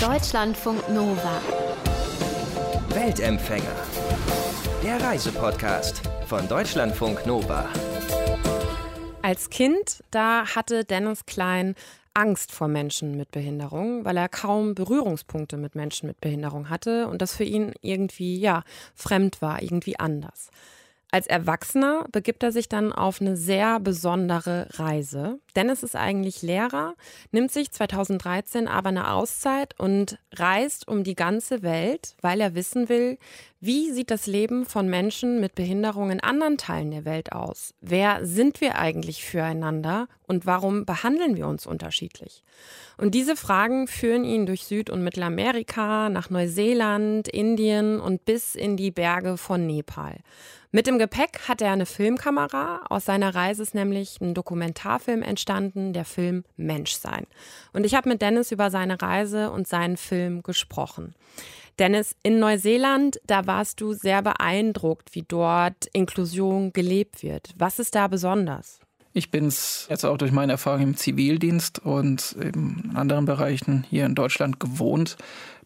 Deutschlandfunk Nova. Weltempfänger. Der Reisepodcast von Deutschlandfunk Nova. Als Kind, da hatte Dennis Klein Angst vor Menschen mit Behinderung, weil er kaum Berührungspunkte mit Menschen mit Behinderung hatte und das für ihn irgendwie, ja, fremd war, irgendwie anders. Als Erwachsener begibt er sich dann auf eine sehr besondere Reise. Dennis ist eigentlich Lehrer, nimmt sich 2013 aber eine Auszeit und reist um die ganze Welt, weil er wissen will, wie sieht das Leben von Menschen mit Behinderung in anderen Teilen der Welt aus? Wer sind wir eigentlich füreinander und warum behandeln wir uns unterschiedlich? Und diese Fragen führen ihn durch Süd- und Mittelamerika, nach Neuseeland, Indien und bis in die Berge von Nepal. Mit dem Gepäck hat er eine Filmkamera. Aus seiner Reise ist nämlich ein Dokumentarfilm entstanden, der Film Menschsein. Und ich habe mit Dennis über seine Reise und seinen Film gesprochen. Dennis, in Neuseeland, da warst du sehr beeindruckt, wie dort Inklusion gelebt wird. Was ist da besonders? Ich bin es jetzt auch durch meine Erfahrung im Zivildienst und in anderen Bereichen hier in Deutschland gewohnt,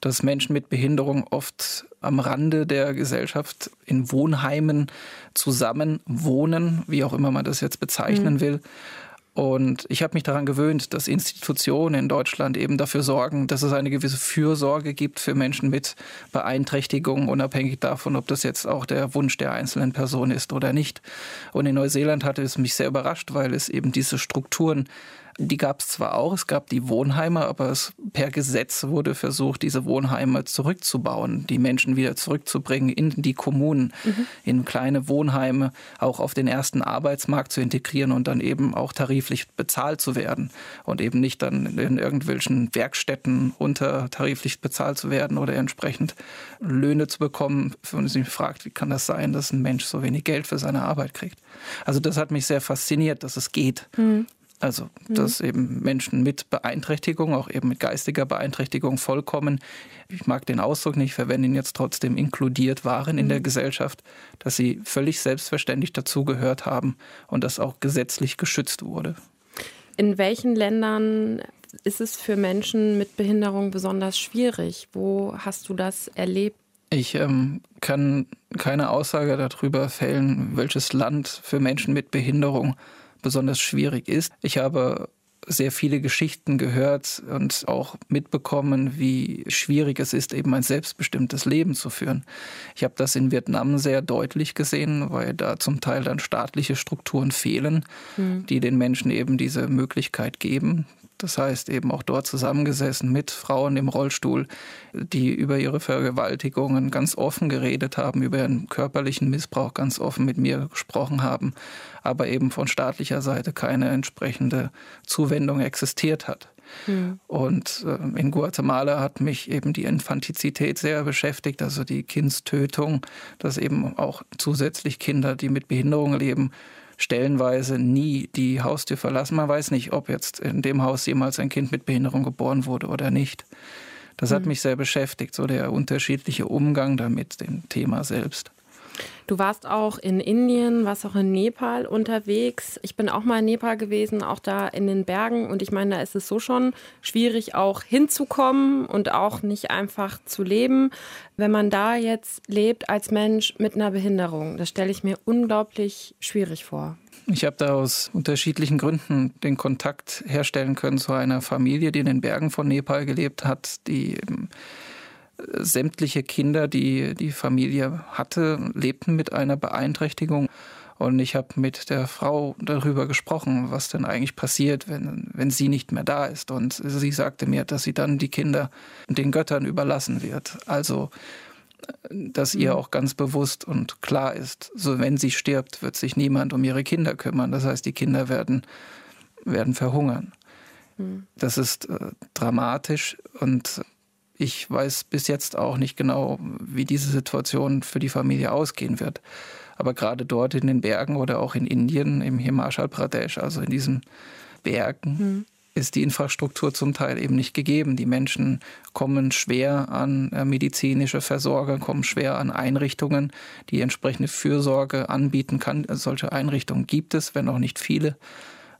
dass Menschen mit Behinderung oft am Rande der Gesellschaft in Wohnheimen zusammen wohnen, wie auch immer man das jetzt bezeichnen mhm. will. Und ich habe mich daran gewöhnt, dass Institutionen in Deutschland eben dafür sorgen, dass es eine gewisse Fürsorge gibt für Menschen mit Beeinträchtigungen, unabhängig davon, ob das jetzt auch der Wunsch der einzelnen Person ist oder nicht. Und in Neuseeland hatte es mich sehr überrascht, weil es eben diese Strukturen die gab es zwar auch, es gab die Wohnheime, aber es, per Gesetz wurde versucht, diese Wohnheime zurückzubauen, die Menschen wieder zurückzubringen in die Kommunen, mhm. in kleine Wohnheime, auch auf den ersten Arbeitsmarkt zu integrieren und dann eben auch tariflich bezahlt zu werden und eben nicht dann in irgendwelchen Werkstätten unter tariflich bezahlt zu werden oder entsprechend Löhne zu bekommen, wenn man sich fragt, wie kann das sein, dass ein Mensch so wenig Geld für seine Arbeit kriegt. Also das hat mich sehr fasziniert, dass es geht. Mhm. Also, mhm. dass eben Menschen mit Beeinträchtigung, auch eben mit geistiger Beeinträchtigung vollkommen, ich mag den Ausdruck nicht, verwende ihn jetzt trotzdem, inkludiert waren in der mhm. Gesellschaft, dass sie völlig selbstverständlich dazugehört haben und das auch gesetzlich geschützt wurde. In welchen Ländern ist es für Menschen mit Behinderung besonders schwierig? Wo hast du das erlebt? Ich ähm, kann keine Aussage darüber fällen, welches Land für Menschen mit Behinderung besonders schwierig ist. Ich habe sehr viele Geschichten gehört und auch mitbekommen, wie schwierig es ist, eben ein selbstbestimmtes Leben zu führen. Ich habe das in Vietnam sehr deutlich gesehen, weil da zum Teil dann staatliche Strukturen fehlen, mhm. die den Menschen eben diese Möglichkeit geben. Das heißt, eben auch dort zusammengesessen mit Frauen im Rollstuhl, die über ihre Vergewaltigungen ganz offen geredet haben, über ihren körperlichen Missbrauch ganz offen mit mir gesprochen haben, aber eben von staatlicher Seite keine entsprechende Zuwendung existiert hat. Hm. Und äh, in Guatemala hat mich eben die Infantizität sehr beschäftigt, also die Kindstötung, dass eben auch zusätzlich Kinder, die mit Behinderung leben, stellenweise nie die Haustür verlassen. Man weiß nicht, ob jetzt in dem Haus jemals ein Kind mit Behinderung geboren wurde oder nicht. Das hat mhm. mich sehr beschäftigt, so der unterschiedliche Umgang damit, dem Thema selbst. Du warst auch in Indien, warst auch in Nepal unterwegs. Ich bin auch mal in Nepal gewesen, auch da in den Bergen. Und ich meine, da ist es so schon schwierig, auch hinzukommen und auch nicht einfach zu leben. Wenn man da jetzt lebt als Mensch mit einer Behinderung, das stelle ich mir unglaublich schwierig vor. Ich habe da aus unterschiedlichen Gründen den Kontakt herstellen können zu einer Familie, die in den Bergen von Nepal gelebt hat, die sämtliche Kinder, die die Familie hatte, lebten mit einer Beeinträchtigung. Und ich habe mit der Frau darüber gesprochen, was denn eigentlich passiert, wenn, wenn sie nicht mehr da ist. Und sie sagte mir, dass sie dann die Kinder den Göttern überlassen wird. Also, dass ihr mhm. auch ganz bewusst und klar ist, so wenn sie stirbt, wird sich niemand um ihre Kinder kümmern. Das heißt, die Kinder werden, werden verhungern. Mhm. Das ist äh, dramatisch und ich weiß bis jetzt auch nicht genau, wie diese Situation für die Familie ausgehen wird. Aber gerade dort in den Bergen oder auch in Indien, im Himachal Pradesh, also in diesen Bergen, mhm. ist die Infrastruktur zum Teil eben nicht gegeben. Die Menschen kommen schwer an äh, medizinische Versorger, kommen schwer an Einrichtungen, die entsprechende Fürsorge anbieten kann. Solche Einrichtungen gibt es, wenn auch nicht viele.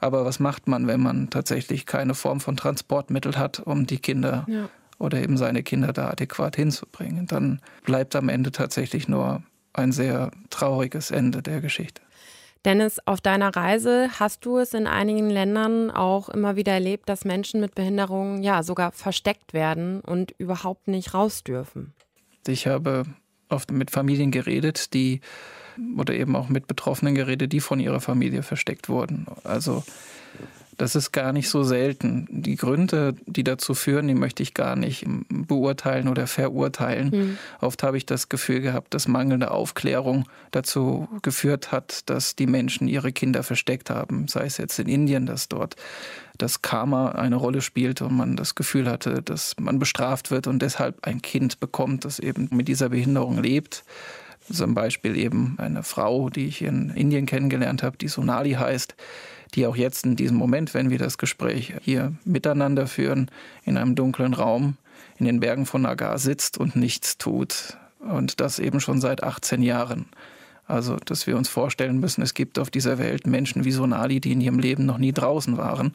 Aber was macht man, wenn man tatsächlich keine Form von Transportmittel hat, um die Kinder ja oder eben seine Kinder da adäquat hinzubringen. Dann bleibt am Ende tatsächlich nur ein sehr trauriges Ende der Geschichte. Dennis, auf deiner Reise hast du es in einigen Ländern auch immer wieder erlebt, dass Menschen mit Behinderungen ja sogar versteckt werden und überhaupt nicht raus dürfen. Ich habe oft mit Familien geredet, die oder eben auch mit Betroffenen geredet, die von ihrer Familie versteckt wurden. Also das ist gar nicht so selten. Die Gründe, die dazu führen, die möchte ich gar nicht beurteilen oder verurteilen. Mhm. Oft habe ich das Gefühl gehabt, dass mangelnde Aufklärung dazu geführt hat, dass die Menschen ihre Kinder versteckt haben. Sei es jetzt in Indien, dass dort das Karma eine Rolle spielt und man das Gefühl hatte, dass man bestraft wird und deshalb ein Kind bekommt, das eben mit dieser Behinderung lebt. Zum Beispiel eben eine Frau, die ich in Indien kennengelernt habe, die Sonali heißt die auch jetzt in diesem Moment, wenn wir das Gespräch hier miteinander führen, in einem dunklen Raum in den Bergen von Nagar sitzt und nichts tut. Und das eben schon seit 18 Jahren. Also, dass wir uns vorstellen müssen, es gibt auf dieser Welt Menschen wie Sonali, die in ihrem Leben noch nie draußen waren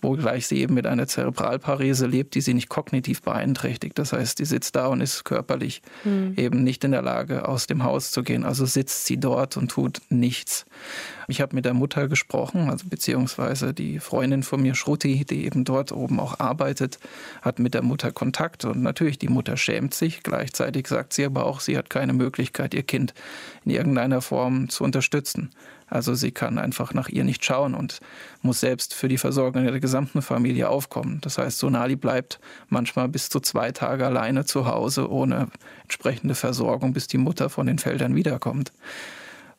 wogleich sie eben mit einer Zerebralparese lebt, die sie nicht kognitiv beeinträchtigt. Das heißt, sie sitzt da und ist körperlich mhm. eben nicht in der Lage, aus dem Haus zu gehen. Also sitzt sie dort und tut nichts. Ich habe mit der Mutter gesprochen, also beziehungsweise die Freundin von mir, Schruti, die eben dort oben auch arbeitet, hat mit der Mutter Kontakt. Und natürlich, die Mutter schämt sich. Gleichzeitig sagt sie aber auch, sie hat keine Möglichkeit, ihr Kind in irgendeiner Form zu unterstützen. Also sie kann einfach nach ihr nicht schauen und muss selbst für die Versorgung der gesamten Familie aufkommen. Das heißt, Sonali bleibt manchmal bis zu zwei Tage alleine zu Hause ohne entsprechende Versorgung, bis die Mutter von den Feldern wiederkommt.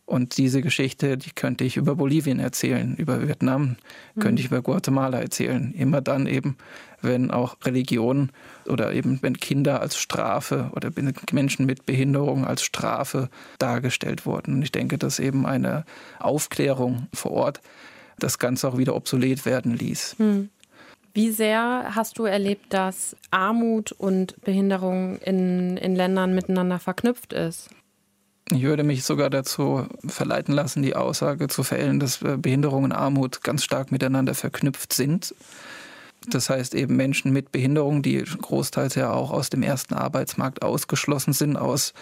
Und diese Geschichte, die könnte ich über Bolivien erzählen, über Vietnam, mhm. könnte ich über Guatemala erzählen. Immer dann eben, wenn auch Religion oder eben wenn Kinder als Strafe oder Menschen mit Behinderung als Strafe dargestellt wurden. Und ich denke, dass eben eine Aufklärung vor Ort das Ganze auch wieder obsolet werden ließ. Mhm. Wie sehr hast du erlebt, dass Armut und Behinderung in, in Ländern miteinander verknüpft ist? Ich würde mich sogar dazu verleiten lassen, die Aussage zu fällen, dass äh, Behinderung und Armut ganz stark miteinander verknüpft sind. Das heißt eben Menschen mit Behinderung, die großteils ja auch aus dem ersten Arbeitsmarkt ausgeschlossen sind, aus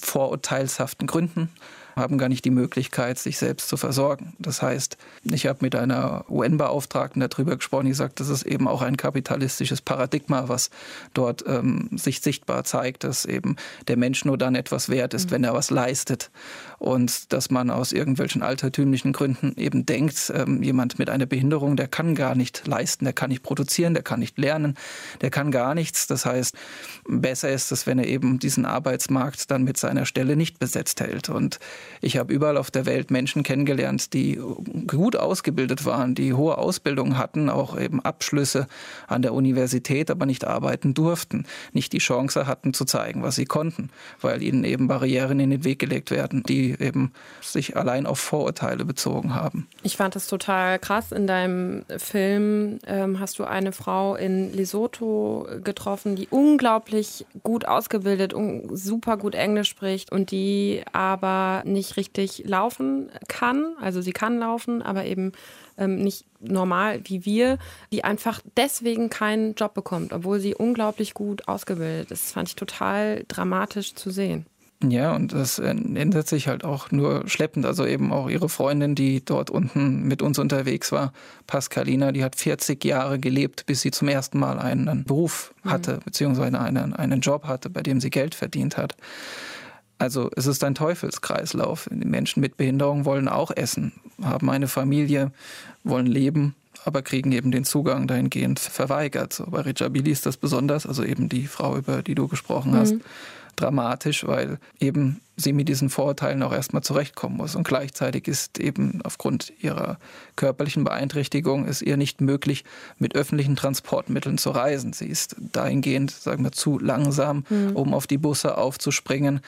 vorurteilshaften Gründen, haben gar nicht die Möglichkeit, sich selbst zu versorgen. Das heißt, ich habe mit einer UN-Beauftragten darüber gesprochen, die sagt, das ist eben auch ein kapitalistisches Paradigma, was dort ähm, sich sichtbar zeigt, dass eben der Mensch nur dann etwas wert ist, mhm. wenn er was leistet. Und dass man aus irgendwelchen altertümlichen Gründen eben denkt, ähm, jemand mit einer Behinderung, der kann gar nicht leisten, der kann nicht produzieren, der kann nicht lernen, der kann gar nichts. Das heißt, besser ist es, wenn er eben diesen Arbeitsmarkt dann mit seiner Stelle nicht besetzt hält. Und ich habe überall auf der Welt Menschen kennengelernt, die gut ausgebildet waren, die hohe Ausbildung hatten, auch eben Abschlüsse an der Universität, aber nicht arbeiten durften, nicht die Chance hatten zu zeigen, was sie konnten, weil ihnen eben Barrieren in den Weg gelegt werden, die eben sich allein auf Vorurteile bezogen haben. Ich fand das total krass. In deinem Film ähm, hast du eine Frau in Lesotho getroffen, die unglaublich gut ausgebildet und super gut Englisch spricht und die aber nicht richtig laufen kann. Also sie kann laufen, aber eben ähm, nicht normal wie wir, die einfach deswegen keinen Job bekommt, obwohl sie unglaublich gut ausgebildet ist. Das fand ich total dramatisch zu sehen. Ja, und das ändert sich halt auch nur schleppend. Also eben auch ihre Freundin, die dort unten mit uns unterwegs war, Pascalina, die hat 40 Jahre gelebt, bis sie zum ersten Mal einen Beruf hatte, mhm. beziehungsweise einen, einen Job hatte, bei dem sie Geld verdient hat. Also es ist ein Teufelskreislauf. Die Menschen mit Behinderung wollen auch essen, haben eine Familie, wollen leben, aber kriegen eben den Zugang dahingehend verweigert. So, bei Ricciabili ist das besonders, also eben die Frau, über die du gesprochen hast. Mhm dramatisch, weil eben sie mit diesen Vorurteilen auch erstmal zurechtkommen muss. Und gleichzeitig ist eben aufgrund ihrer körperlichen Beeinträchtigung es ihr nicht möglich, mit öffentlichen Transportmitteln zu reisen. Sie ist dahingehend, sagen wir, zu langsam, mhm. um auf die Busse aufzuspringen.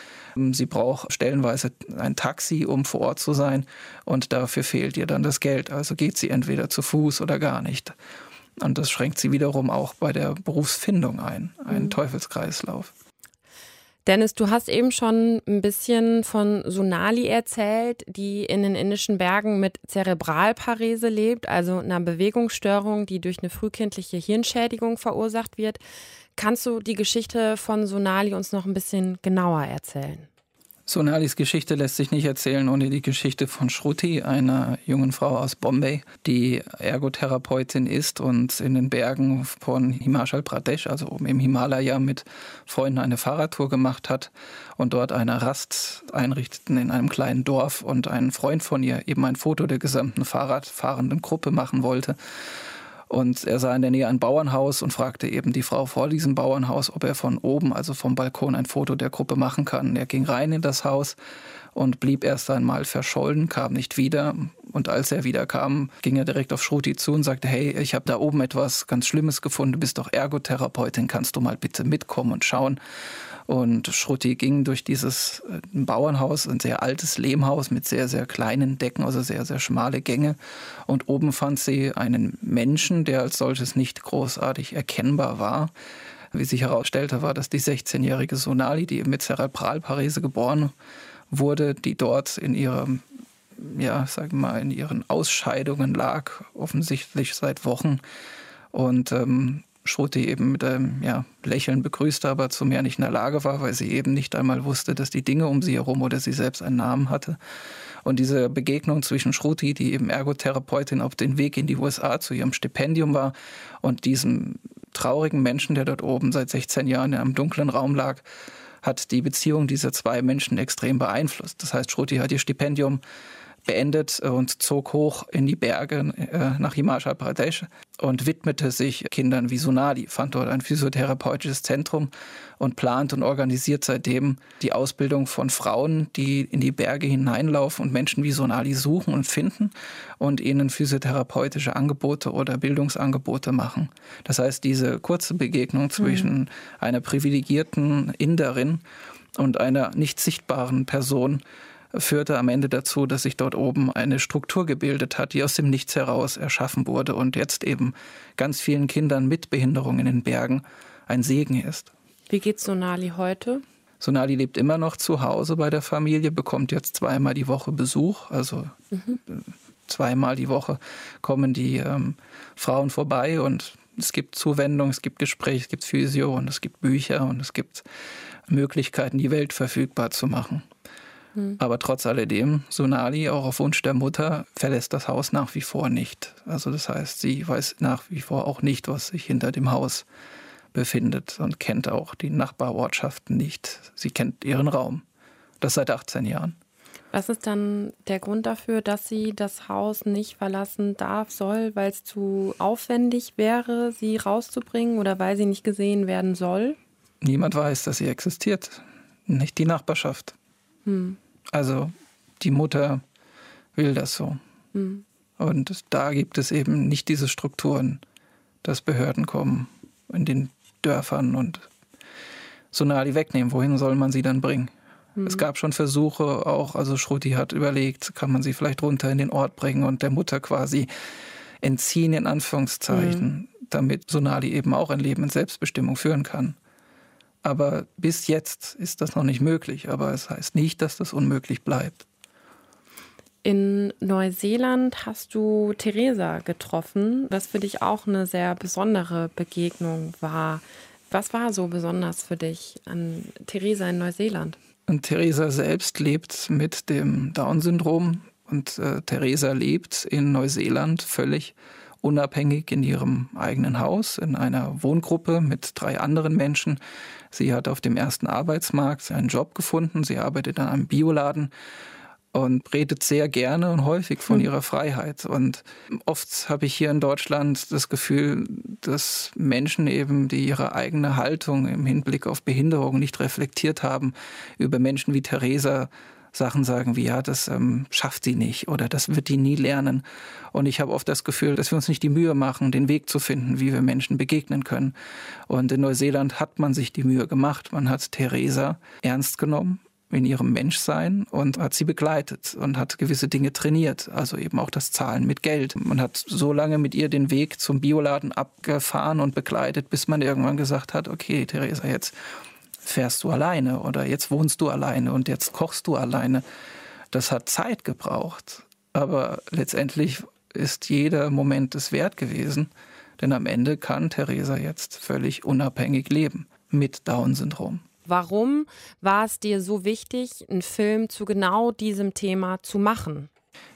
Sie braucht stellenweise ein Taxi, um vor Ort zu sein. Und dafür fehlt ihr dann das Geld. Also geht sie entweder zu Fuß oder gar nicht. Und das schränkt sie wiederum auch bei der Berufsfindung ein. Ein mhm. Teufelskreislauf. Dennis, du hast eben schon ein bisschen von Sonali erzählt, die in den indischen Bergen mit Zerebralparese lebt, also einer Bewegungsstörung, die durch eine frühkindliche Hirnschädigung verursacht wird. Kannst du die Geschichte von Sonali uns noch ein bisschen genauer erzählen? Sonalis Geschichte lässt sich nicht erzählen ohne die Geschichte von Shruti, einer jungen Frau aus Bombay, die Ergotherapeutin ist und in den Bergen von Himachal Pradesh, also oben im Himalaya, mit Freunden eine Fahrradtour gemacht hat und dort eine Rast einrichteten in einem kleinen Dorf und ein Freund von ihr eben ein Foto der gesamten Fahrradfahrenden Gruppe machen wollte. Und er sah in der Nähe ein Bauernhaus und fragte eben die Frau vor diesem Bauernhaus, ob er von oben, also vom Balkon, ein Foto der Gruppe machen kann. Er ging rein in das Haus und blieb erst einmal verschollen, kam nicht wieder. Und als er wieder kam, ging er direkt auf Schruti zu und sagte, hey, ich habe da oben etwas ganz Schlimmes gefunden, du bist doch Ergotherapeutin, kannst du mal bitte mitkommen und schauen. Und Schrutti ging durch dieses äh, Bauernhaus, ein sehr altes Lehmhaus mit sehr, sehr kleinen Decken, also sehr, sehr schmale Gänge. Und oben fand sie einen Menschen, der als solches nicht großartig erkennbar war. Wie sich herausstellte, war das die 16-jährige Sonali, die mit Zerebralparese geboren wurde, die dort in ihrem ja, sagen wir mal, in ihren Ausscheidungen lag, offensichtlich seit Wochen. Und ähm, Schruti eben mit einem ja, Lächeln begrüßte, aber zu mehr nicht in der Lage war, weil sie eben nicht einmal wusste, dass die Dinge um sie herum oder sie selbst einen Namen hatte. Und diese Begegnung zwischen Schruti, die eben Ergotherapeutin auf den Weg in die USA zu ihrem Stipendium war, und diesem traurigen Menschen, der dort oben seit 16 Jahren in einem dunklen Raum lag, hat die Beziehung dieser zwei Menschen extrem beeinflusst. Das heißt, Schruti hat ihr Stipendium beendet und zog hoch in die Berge äh, nach Himachal Pradesh und widmete sich Kindern wie Sonali, fand dort ein physiotherapeutisches Zentrum und plant und organisiert seitdem die Ausbildung von Frauen, die in die Berge hineinlaufen und Menschen wie Sonali suchen und finden und ihnen physiotherapeutische Angebote oder Bildungsangebote machen. Das heißt, diese kurze Begegnung zwischen mhm. einer privilegierten Inderin und einer nicht sichtbaren Person führte am Ende dazu, dass sich dort oben eine Struktur gebildet hat, die aus dem Nichts heraus erschaffen wurde und jetzt eben ganz vielen Kindern mit Behinderung in den Bergen ein Segen ist. Wie geht Sonali heute? Sonali lebt immer noch zu Hause bei der Familie, bekommt jetzt zweimal die Woche Besuch. Also mhm. zweimal die Woche kommen die ähm, Frauen vorbei und es gibt Zuwendung, es gibt Gespräche, es gibt Physio und es gibt Bücher und es gibt Möglichkeiten, die Welt verfügbar zu machen. Mhm. Aber trotz alledem, Sonali, auch auf Wunsch der Mutter, verlässt das Haus nach wie vor nicht. Also das heißt, sie weiß nach wie vor auch nicht, was sich hinter dem Haus befindet und kennt auch die Nachbarortschaften nicht. Sie kennt ihren Raum. Das seit 18 Jahren. Was ist dann der Grund dafür, dass sie das Haus nicht verlassen darf, soll, weil es zu aufwendig wäre, sie rauszubringen oder weil sie nicht gesehen werden soll? Niemand weiß, dass sie existiert. Nicht die Nachbarschaft. Hm. Also die Mutter will das so. Mhm. Und da gibt es eben nicht diese Strukturen, dass Behörden kommen in den Dörfern und Sonali wegnehmen. Wohin soll man sie dann bringen? Mhm. Es gab schon Versuche, auch, also Schruti hat überlegt, kann man sie vielleicht runter in den Ort bringen und der Mutter quasi entziehen, in Anführungszeichen, mhm. damit Sonali eben auch ein Leben in Selbstbestimmung führen kann. Aber bis jetzt ist das noch nicht möglich. Aber es heißt nicht, dass das unmöglich bleibt. In Neuseeland hast du Theresa getroffen, was für dich auch eine sehr besondere Begegnung war. Was war so besonders für dich an Theresa in Neuseeland? Und Theresa selbst lebt mit dem Down-Syndrom und äh, Theresa lebt in Neuseeland völlig unabhängig in ihrem eigenen Haus, in einer Wohngruppe mit drei anderen Menschen. Sie hat auf dem ersten Arbeitsmarkt einen Job gefunden. Sie arbeitet an einem Bioladen und redet sehr gerne und häufig von hm. ihrer Freiheit. Und oft habe ich hier in Deutschland das Gefühl, dass Menschen eben, die ihre eigene Haltung im Hinblick auf Behinderung nicht reflektiert haben, über Menschen wie Theresa Sachen sagen wie, ja, das ähm, schafft sie nicht oder das wird die nie lernen. Und ich habe oft das Gefühl, dass wir uns nicht die Mühe machen, den Weg zu finden, wie wir Menschen begegnen können. Und in Neuseeland hat man sich die Mühe gemacht. Man hat Theresa ernst genommen in ihrem Menschsein und hat sie begleitet und hat gewisse Dinge trainiert, also eben auch das Zahlen mit Geld. Man hat so lange mit ihr den Weg zum Bioladen abgefahren und begleitet, bis man irgendwann gesagt hat, okay, Theresa, jetzt fährst du alleine oder jetzt wohnst du alleine und jetzt kochst du alleine. Das hat Zeit gebraucht, aber letztendlich ist jeder Moment es wert gewesen, Denn am Ende kann Theresa jetzt völlig unabhängig leben mit Down-Syndrom. Warum war es dir so wichtig, einen Film zu genau diesem Thema zu machen?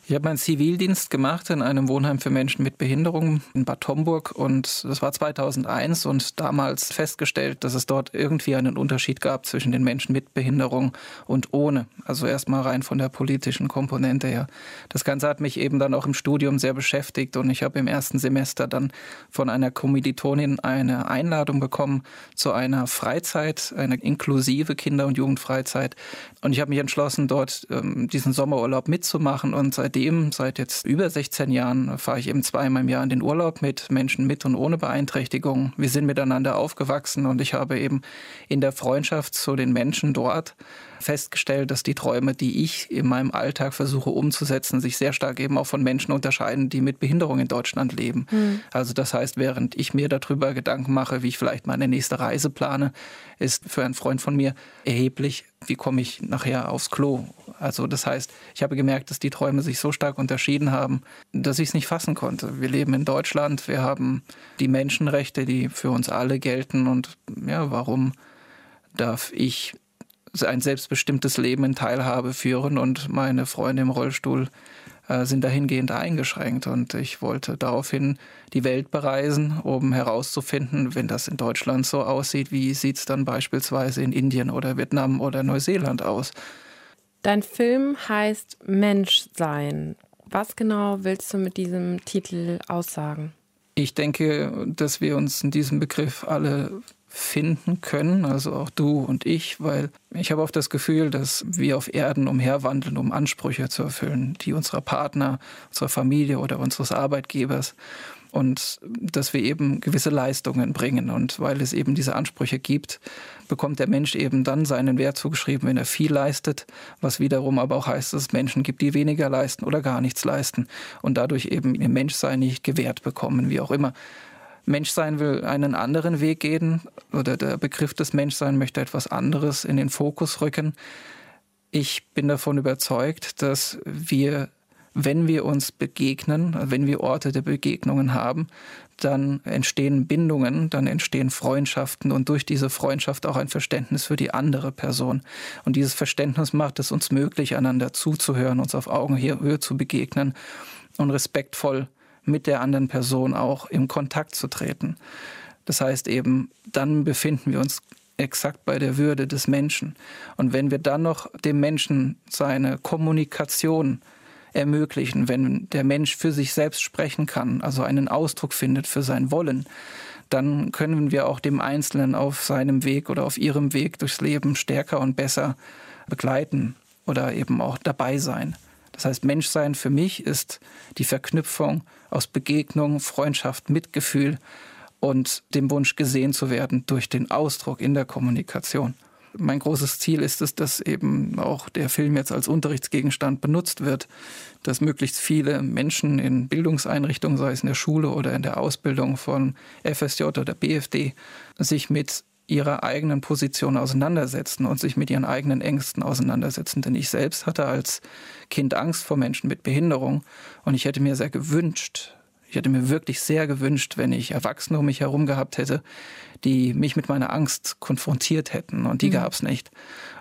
Ich habe meinen Zivildienst gemacht in einem Wohnheim für Menschen mit Behinderung in Bad Homburg und das war 2001 und damals festgestellt, dass es dort irgendwie einen Unterschied gab zwischen den Menschen mit Behinderung und ohne. Also erstmal rein von der politischen Komponente her. Das Ganze hat mich eben dann auch im Studium sehr beschäftigt und ich habe im ersten Semester dann von einer Kommilitonin eine Einladung bekommen zu einer Freizeit, eine inklusive Kinder- und Jugendfreizeit. Und ich habe mich entschlossen, dort ähm, diesen Sommerurlaub mitzumachen und seit seitdem, seit jetzt über 16 Jahren, fahre ich eben zweimal im Jahr in den Urlaub mit Menschen mit und ohne Beeinträchtigung. Wir sind miteinander aufgewachsen und ich habe eben in der Freundschaft zu den Menschen dort festgestellt, dass die Träume, die ich in meinem Alltag versuche umzusetzen, sich sehr stark eben auch von Menschen unterscheiden, die mit Behinderung in Deutschland leben. Mhm. Also das heißt, während ich mir darüber Gedanken mache, wie ich vielleicht meine nächste Reise plane, ist für einen Freund von mir erheblich, wie komme ich nachher aufs Klo. Also das heißt, ich habe gemerkt, dass die Träume sich so stark unterschieden haben, dass ich es nicht fassen konnte. Wir leben in Deutschland, wir haben die Menschenrechte, die für uns alle gelten und ja, warum darf ich ein selbstbestimmtes Leben in Teilhabe führen und meine Freunde im Rollstuhl äh, sind dahingehend eingeschränkt. Und ich wollte daraufhin die Welt bereisen, um herauszufinden, wenn das in Deutschland so aussieht, wie sieht es dann beispielsweise in Indien oder Vietnam oder Neuseeland aus. Dein Film heißt Menschsein. Was genau willst du mit diesem Titel aussagen? Ich denke, dass wir uns in diesem Begriff alle finden können, also auch du und ich, weil ich habe oft das Gefühl, dass wir auf Erden umherwandeln, um Ansprüche zu erfüllen, die unserer Partner, unserer Familie oder unseres Arbeitgebers und dass wir eben gewisse Leistungen bringen. Und weil es eben diese Ansprüche gibt, bekommt der Mensch eben dann seinen Wert zugeschrieben, wenn er viel leistet, was wiederum aber auch heißt, dass es Menschen gibt, die weniger leisten oder gar nichts leisten und dadurch eben ihr Menschsein nicht gewährt bekommen, wie auch immer. Menschsein will einen anderen Weg gehen oder der Begriff des Menschsein möchte etwas anderes in den Fokus rücken. Ich bin davon überzeugt, dass wir, wenn wir uns begegnen, wenn wir Orte der Begegnungen haben, dann entstehen Bindungen, dann entstehen Freundschaften und durch diese Freundschaft auch ein Verständnis für die andere Person. Und dieses Verständnis macht es uns möglich, einander zuzuhören, uns auf Augenhöhe zu begegnen und respektvoll mit der anderen Person auch im Kontakt zu treten. Das heißt eben, dann befinden wir uns exakt bei der Würde des Menschen. Und wenn wir dann noch dem Menschen seine Kommunikation ermöglichen, wenn der Mensch für sich selbst sprechen kann, also einen Ausdruck findet für sein Wollen, dann können wir auch dem Einzelnen auf seinem Weg oder auf ihrem Weg durchs Leben stärker und besser begleiten oder eben auch dabei sein. Das heißt, Menschsein für mich ist die Verknüpfung aus Begegnung, Freundschaft, Mitgefühl und dem Wunsch gesehen zu werden durch den Ausdruck in der Kommunikation. Mein großes Ziel ist es, dass eben auch der Film jetzt als Unterrichtsgegenstand benutzt wird, dass möglichst viele Menschen in Bildungseinrichtungen, sei es in der Schule oder in der Ausbildung von FSJ oder BFD, sich mit ihrer eigenen Position auseinandersetzen und sich mit ihren eigenen Ängsten auseinandersetzen. Denn ich selbst hatte als Kind Angst vor Menschen mit Behinderung und ich hätte mir sehr gewünscht, ich hätte mir wirklich sehr gewünscht, wenn ich Erwachsene um mich herum gehabt hätte, die mich mit meiner Angst konfrontiert hätten. Und die mhm. gab es nicht.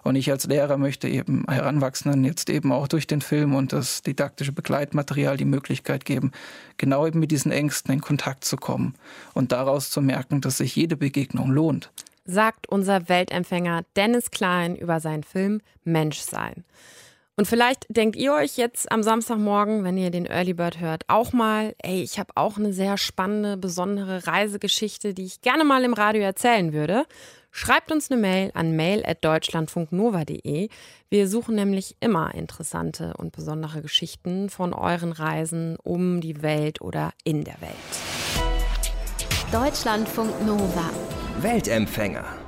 Und ich als Lehrer möchte eben Heranwachsenden jetzt eben auch durch den Film und das didaktische Begleitmaterial die Möglichkeit geben, genau eben mit diesen Ängsten in Kontakt zu kommen und daraus zu merken, dass sich jede Begegnung lohnt sagt unser Weltempfänger Dennis Klein über seinen Film Menschsein. Und vielleicht denkt ihr euch jetzt am Samstagmorgen, wenn ihr den Early Bird hört, auch mal, ey, ich habe auch eine sehr spannende, besondere Reisegeschichte, die ich gerne mal im Radio erzählen würde. Schreibt uns eine Mail an mail.deutschlandfunknova.de. Wir suchen nämlich immer interessante und besondere Geschichten von euren Reisen um die Welt oder in der Welt. Deutschlandfunk Nova Weltempfänger